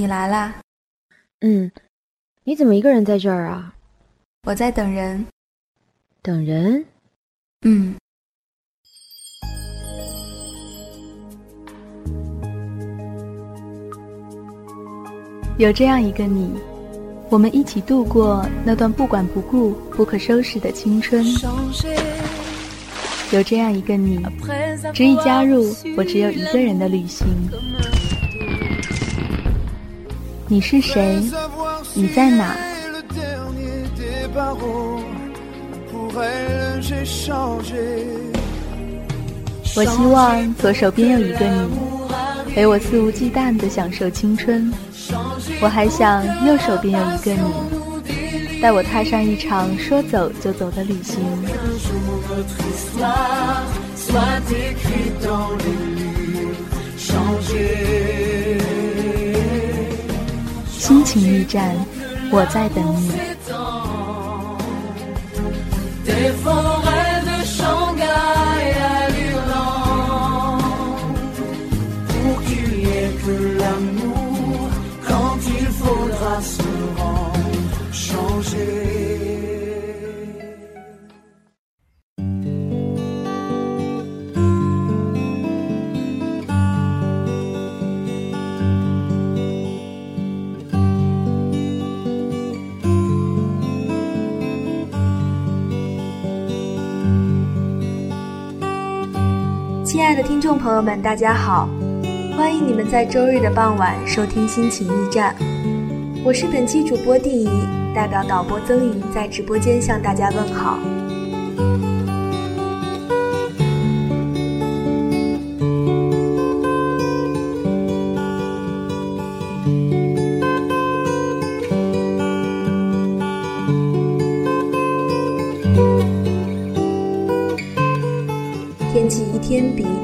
你来啦？嗯，你怎么一个人在这儿啊？我在等人。等人？嗯。有这样一个你，我们一起度过那段不管不顾、不可收拾的青春。有这样一个你，执意加入我只有一个人的旅行。你是谁？你在哪？我希望左手边有一个你，陪我肆无忌惮地享受青春。我还想右手边有一个你，带我踏上一场说走就走的旅行。心情驿站，我在等你。听众朋友们，大家好，欢迎你们在周日的傍晚收听心情驿站，我是本期主播地怡，代表导播曾云在直播间向大家问好。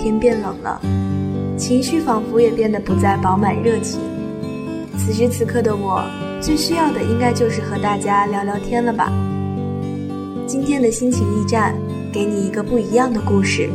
天变冷了，情绪仿佛也变得不再饱满热情。此时此刻的我，最需要的应该就是和大家聊聊天了吧。今天的心情驿站，给你一个不一样的故事。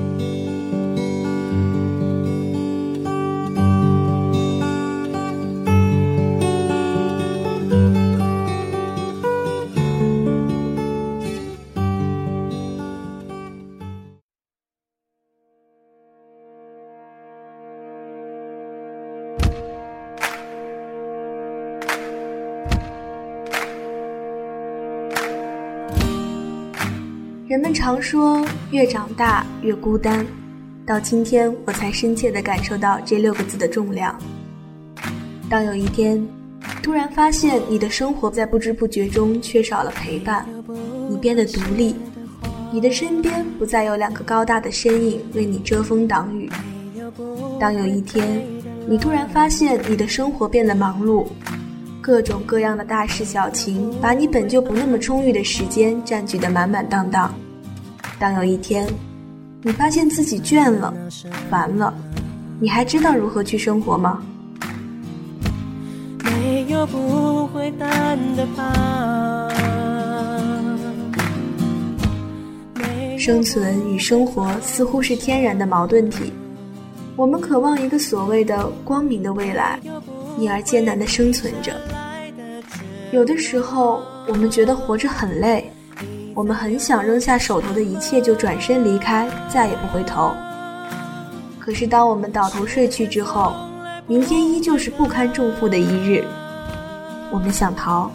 人们常说，越长大越孤单。到今天，我才深切地感受到这六个字的重量。当有一天，突然发现你的生活在不知不觉中缺少了陪伴，你变得独立，你的身边不再有两个高大的身影为你遮风挡雨。当有一天，你突然发现你的生活变得忙碌。各种各样的大事小情，把你本就不那么充裕的时间占据得满满当当。当有一天，你发现自己倦了、烦了，你还知道如何去生活吗？没有不会淡的生存与生活似乎是天然的矛盾体，我们渴望一个所谓的光明的未来。因而艰难的生存着。有的时候，我们觉得活着很累，我们很想扔下手头的一切就转身离开，再也不回头。可是，当我们倒头睡去之后，明天依旧是不堪重负的一日。我们想逃，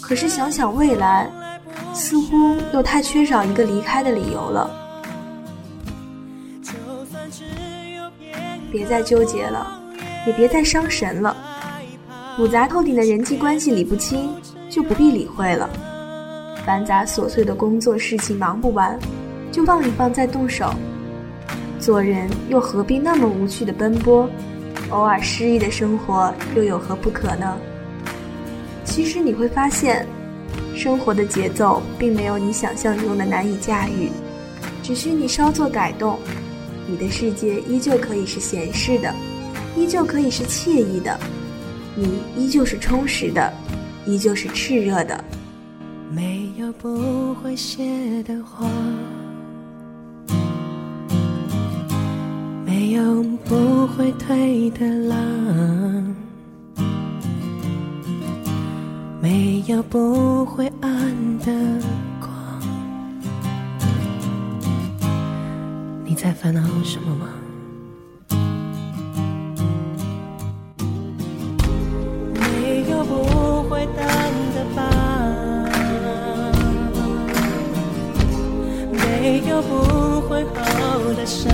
可是想想未来，似乎又太缺少一个离开的理由了。别再纠结了。也别再伤神了，复杂透顶的人际关系理不清，就不必理会了；繁杂琐碎的工作事情忙不完，就放一放再动手。做人又何必那么无趣的奔波？偶尔失意的生活又有何不可呢？其实你会发现，生活的节奏并没有你想象中的难以驾驭，只需你稍作改动，你的世界依旧可以是闲适的。依旧可以是惬意的，你依旧是充实的，依旧是炽热的。没有不会谢的花，没有不会退的浪，没有不会暗的光。你在烦恼什么吗？没有不会淡不会好的伤，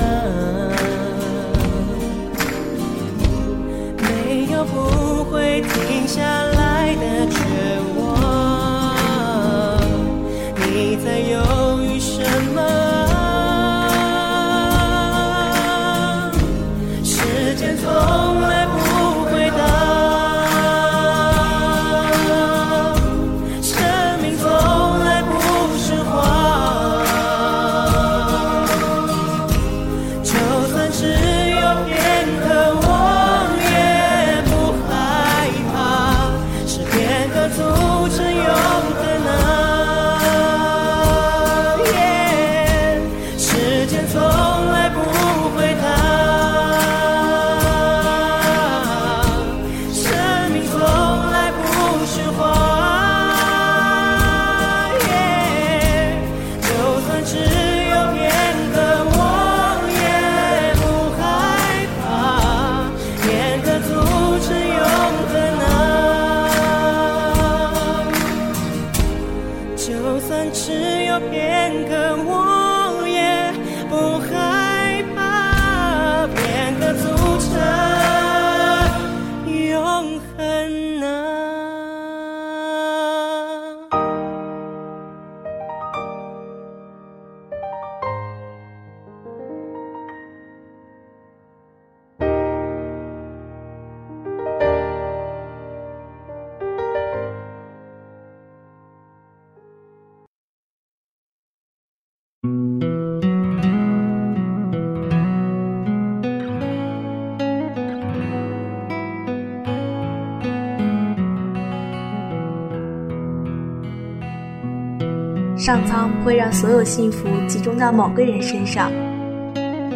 上苍不会让所有幸福集中到某个人身上。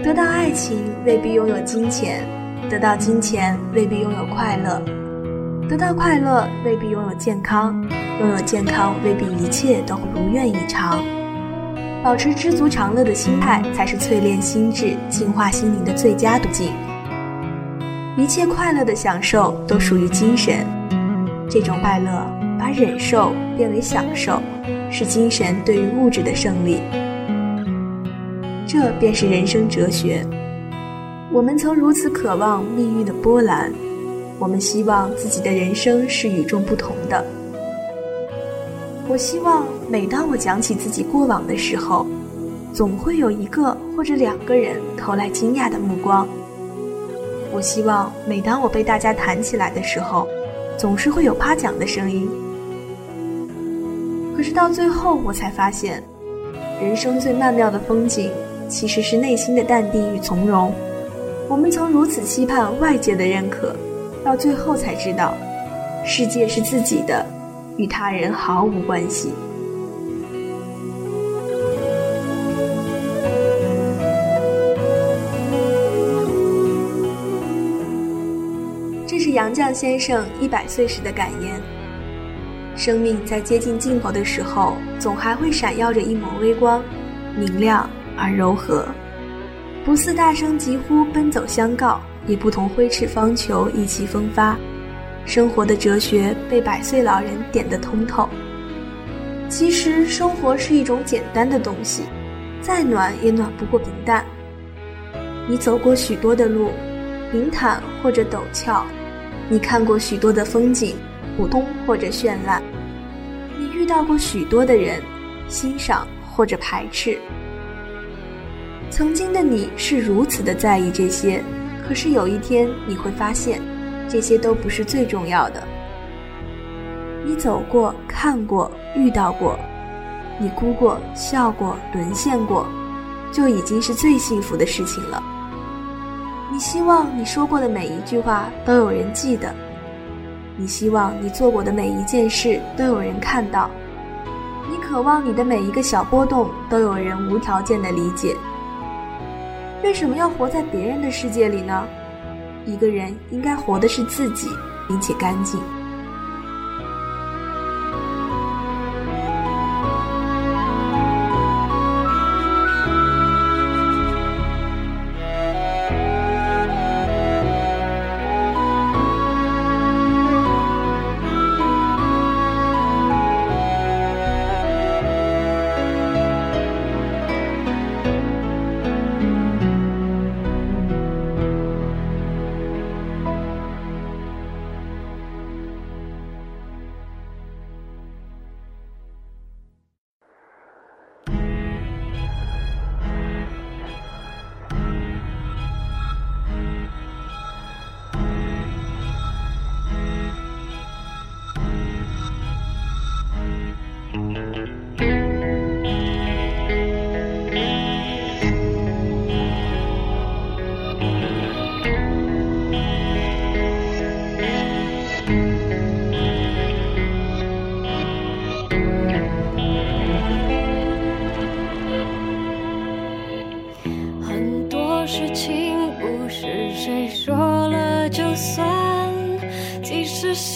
得到爱情未必拥有金钱，得到金钱未必拥有快乐，得到快乐未必拥有健康，拥有健康未必一切都如愿以偿。保持知足常乐的心态，才是淬炼心智、净化心灵的最佳途径。一切快乐的享受都属于精神，这种快乐把忍受变为享受。是精神对于物质的胜利，这便是人生哲学。我们曾如此渴望命运的波澜，我们希望自己的人生是与众不同的。我希望每当我讲起自己过往的时候，总会有一个或者两个人投来惊讶的目光。我希望每当我被大家谈起来的时候，总是会有夸奖的声音。可是到最后，我才发现，人生最曼妙的风景，其实是内心的淡定与从容。我们曾如此期盼外界的认可，到最后才知道，世界是自己的，与他人毫无关系。这是杨绛先生一百岁时的感言。生命在接近尽头的时候，总还会闪耀着一抹微光，明亮而柔和，不似大声疾呼奔走相告，也不同挥斥方遒意气风发。生活的哲学被百岁老人点得通透。其实生活是一种简单的东西，再暖也暖不过平淡。你走过许多的路，平坦或者陡峭，你看过许多的风景。普通或者绚烂，你遇到过许多的人，欣赏或者排斥。曾经的你是如此的在意这些，可是有一天你会发现，这些都不是最重要的。你走过、看过、遇到过，你哭过、笑过、沦陷过，就已经是最幸福的事情了。你希望你说过的每一句话都有人记得。你希望你做过的每一件事都有人看到，你渴望你的每一个小波动都有人无条件的理解。为什么要活在别人的世界里呢？一个人应该活的是自己，并且干净。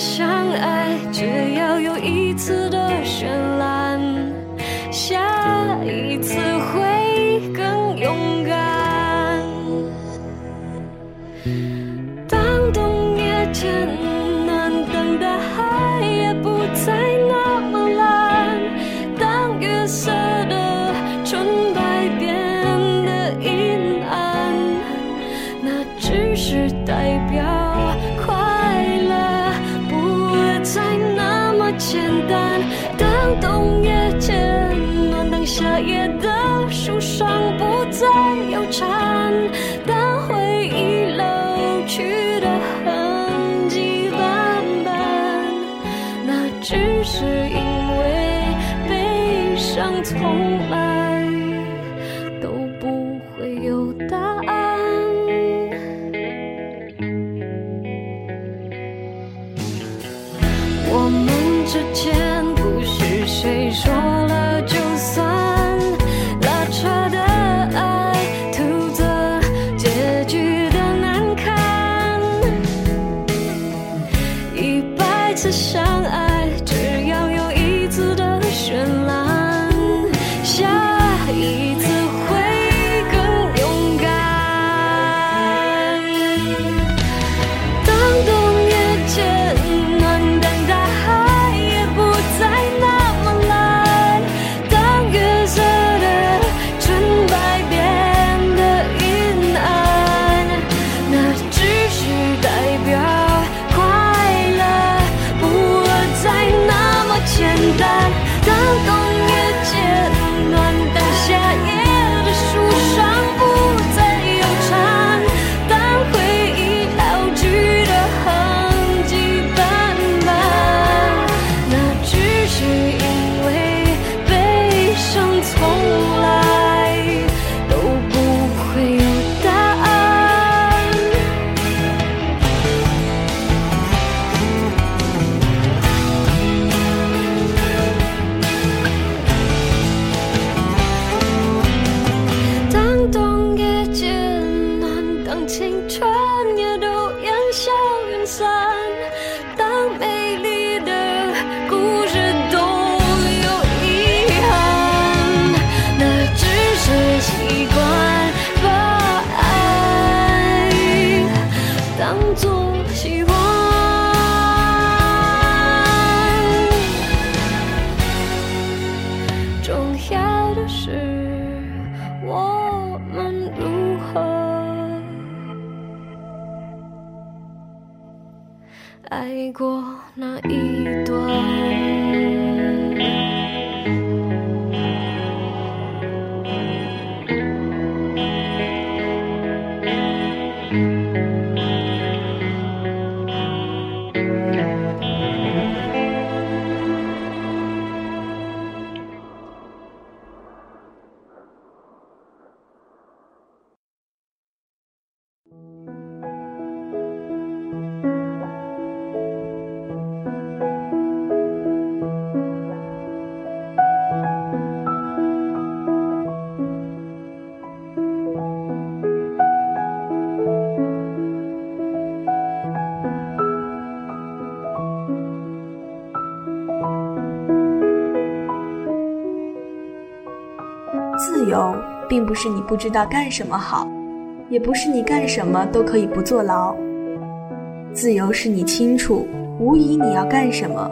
相爱，只要有一次的之间不是谁说只是我们如何爱过那一段。由并不是你不知道干什么好，也不是你干什么都可以不坐牢。自由是你清楚，无疑你要干什么，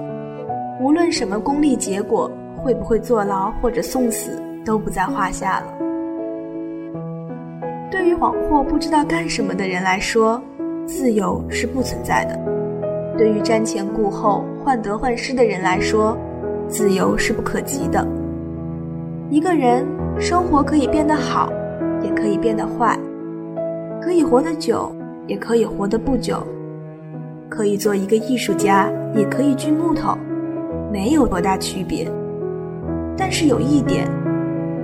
无论什么功利结果，会不会坐牢或者送死都不在话下了。对于恍惚不知道干什么的人来说，自由是不存在的；对于瞻前顾后、患得患失的人来说，自由是不可及的。一个人生活可以变得好，也可以变得坏，可以活得久，也可以活得不久，可以做一个艺术家，也可以锯木头，没有多大区别。但是有一点，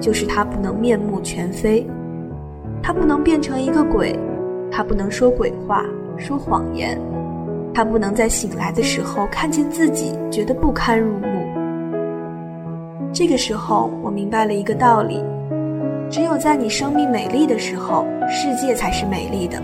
就是他不能面目全非，他不能变成一个鬼，他不能说鬼话、说谎言，他不能在醒来的时候看见自己觉得不堪入目。这个时候，我明白了一个道理：只有在你生命美丽的时候，世界才是美丽的。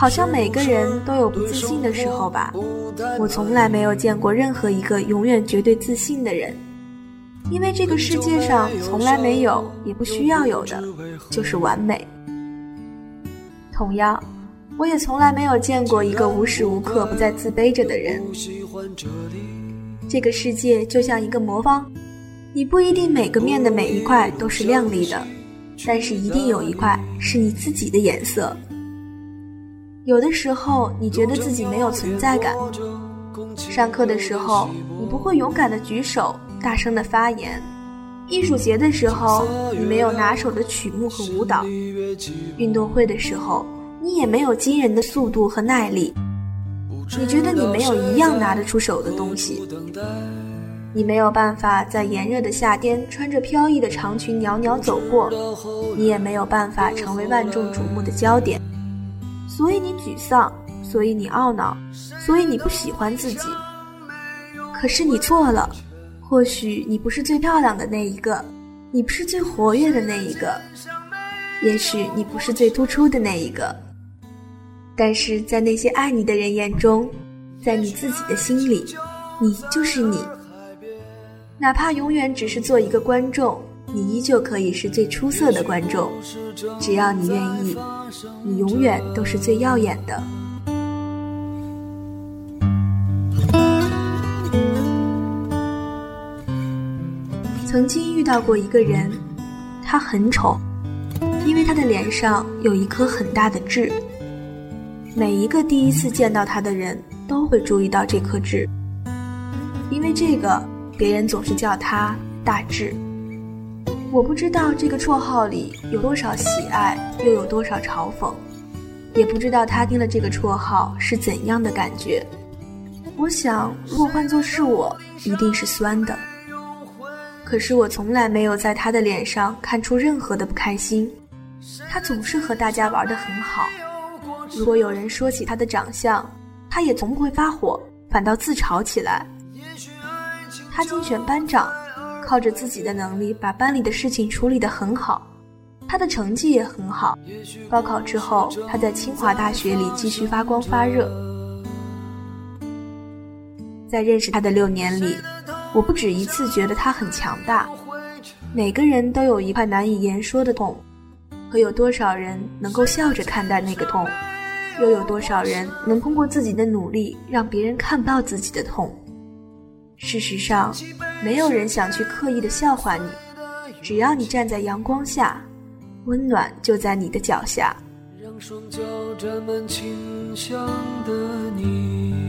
好像每个人都有不自信的时候吧。我从来没有见过任何一个永远绝对自信的人，因为这个世界上从来没有，也不需要有的，就是完美。同样，我也从来没有见过一个无时无刻不在自卑着的人。这个世界就像一个魔方，你不一定每个面的每一块都是亮丽的，但是一定有一块是你自己的颜色。有的时候，你觉得自己没有存在感。上课的时候，你不会勇敢的举手，大声的发言；艺术节的时候，你没有拿手的曲目和舞蹈；运动会的时候，你也没有惊人的速度和耐力。你觉得你没有一样拿得出手的东西。你没有办法在炎热的夏天穿着飘逸的长裙袅袅走过，你也没有办法成为万众瞩目的焦点。所以你沮丧，所以你懊恼，所以你不喜欢自己。可是你错了，或许你不是最漂亮的那一个，你不是最活跃的那一个，也许你不是最突出的那一个。但是在那些爱你的人眼中，在你自己的心里，你就是你。哪怕永远只是做一个观众。你依旧可以是最出色的观众，只要你愿意，你永远都是最耀眼的。曾经遇到过一个人，他很丑，因为他的脸上有一颗很大的痣。每一个第一次见到他的人都会注意到这颗痣，因为这个，别人总是叫他大痣。我不知道这个绰号里有多少喜爱，又有多少嘲讽，也不知道他听了这个绰号是怎样的感觉。我想，如果换作是我，一定是酸的。可是我从来没有在他的脸上看出任何的不开心，他总是和大家玩得很好。如果有人说起他的长相，他也从不会发火，反倒自嘲起来。他竞选班长。靠着自己的能力，把班里的事情处理得很好，他的成绩也很好。高考之后，他在清华大学里继续发光发热。在认识他的六年里，我不止一次觉得他很强大。每个人都有一块难以言说的痛，可有多少人能够笑着看待那个痛？又有多少人能通过自己的努力让别人看不到自己的痛？事实上，没有人想去刻意的笑话你，只要你站在阳光下，温暖就在你的脚下。让双脚沾满清香的你。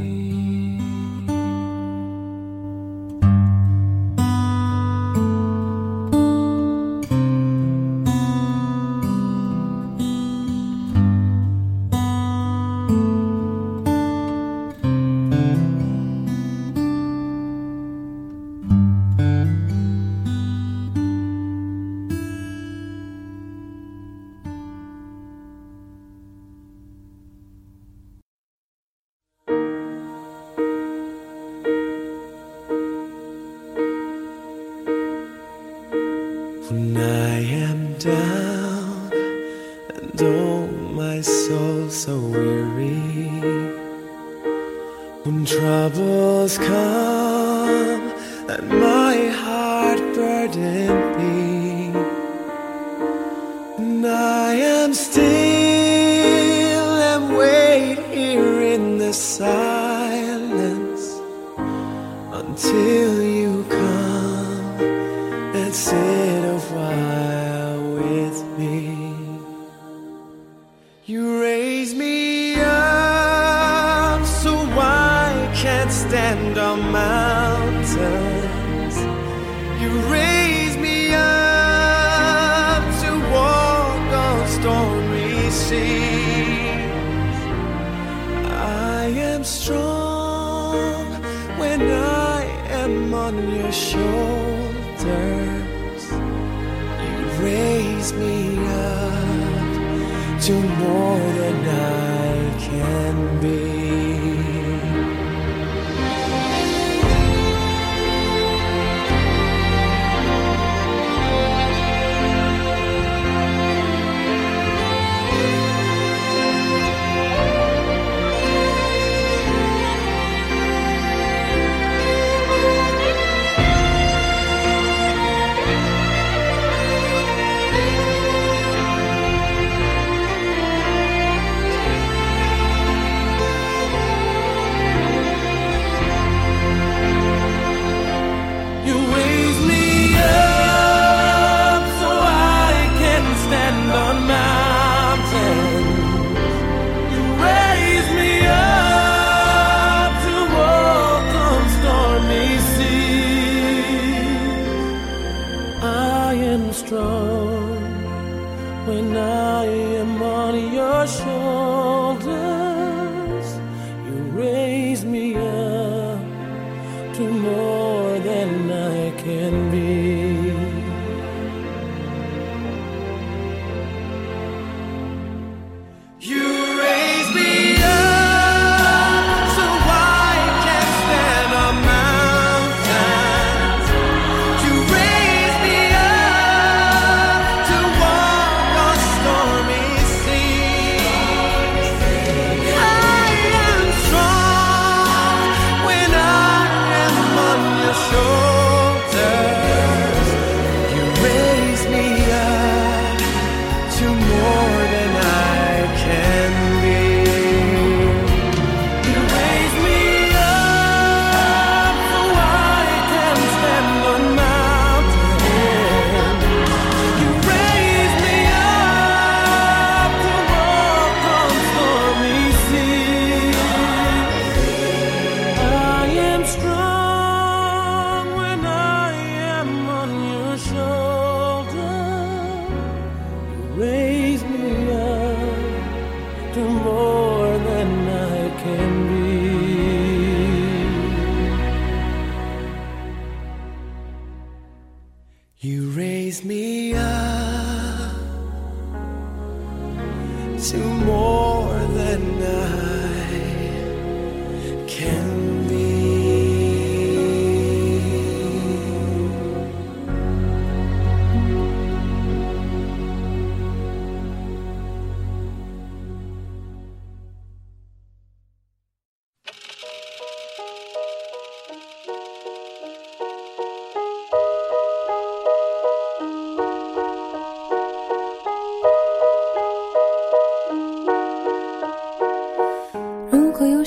Than I can be.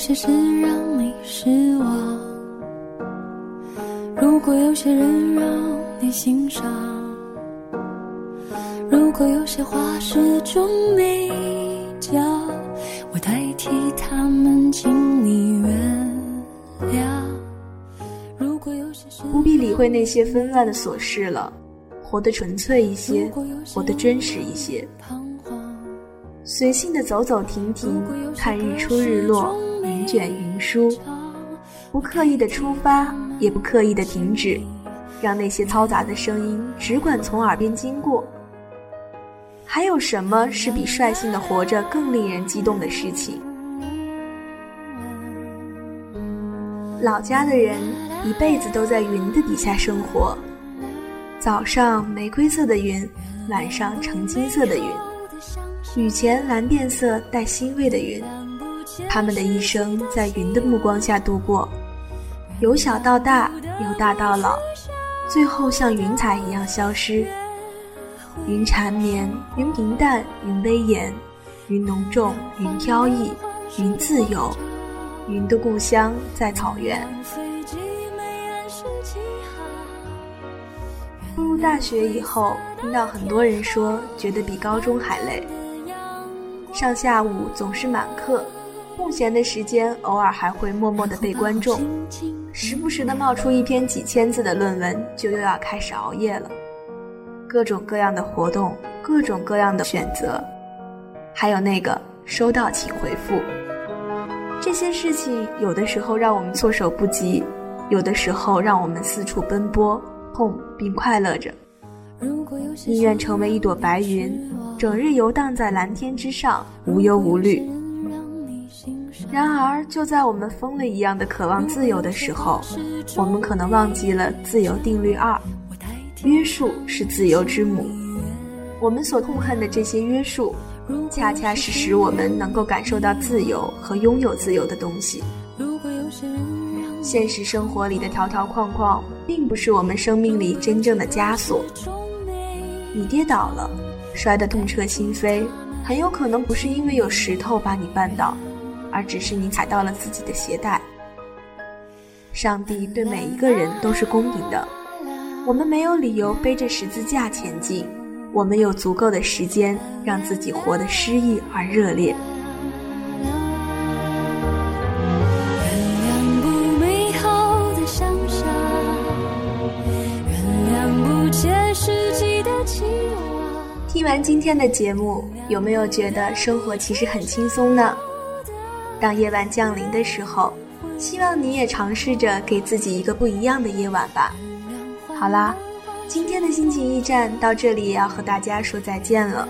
些事让你失望，如果有些人让你心伤，如果有些话始终没讲，我代替他们，请你原谅。如果有些事不必理会那些纷乱的琐事了，活得纯粹一些，活得真实一些，随性的走走停停，看日出日落，卷云舒，不刻意的出发，也不刻意的停止，让那些嘈杂的声音只管从耳边经过。还有什么是比率性的活着更令人激动的事情？老家的人一辈子都在云的底下生活，早上玫瑰色的云，晚上橙金色的云，雨前蓝靛色带欣慰的云，他们的一生在云的目光下度过，由小到大，由大到老，最后像云彩一样消失。云缠绵，云平淡，云威严，云浓重，云飘逸，云自由。云的故乡在草原。步入大学以后，听到很多人说，觉得比高中还累。上下午总是满课，空闲的时间偶尔还会默默的被观众，时不时的冒出一篇几千字的论文，就又要开始熬夜了。各种各样的活动，各种各样的选择，还有那个收到请回复。这些事情有的时候让我们措手不及，有的时候让我们四处奔波，痛并快乐着。宁愿成为一朵白云，整日游荡在蓝天之上，无忧无虑。然而，就在我们疯了一样的渴望自由的时候，我们可能忘记了自由定律二：约束是自由之母。我们所痛恨的这些约束。恰恰是使我们能够感受到自由和拥有自由的东西。现实生活里的条条框框，并不是我们生命里真正的枷锁。你跌倒了，摔得痛彻心扉，很有可能不是因为有石头把你绊倒，而只是你踩到了自己的鞋带。上帝对每一个人都是公平的，我们没有理由背着十字架前进。我们有足够的时间让自己活得诗意而热烈。听完今天的节目，有没有觉得生活其实很轻松呢？当夜晚降临的时候，希望你也尝试着给自己一个不一样的夜晚吧。好啦。今天的心情驿站到这里也要和大家说再见了。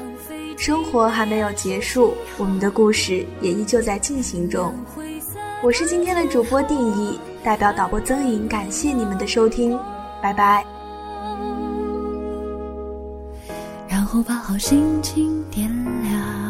生活还没有结束，我们的故事也依旧在进行中。我是今天的主播定义，代表导播曾颖，感谢你们的收听，拜拜。然后把好心情点亮。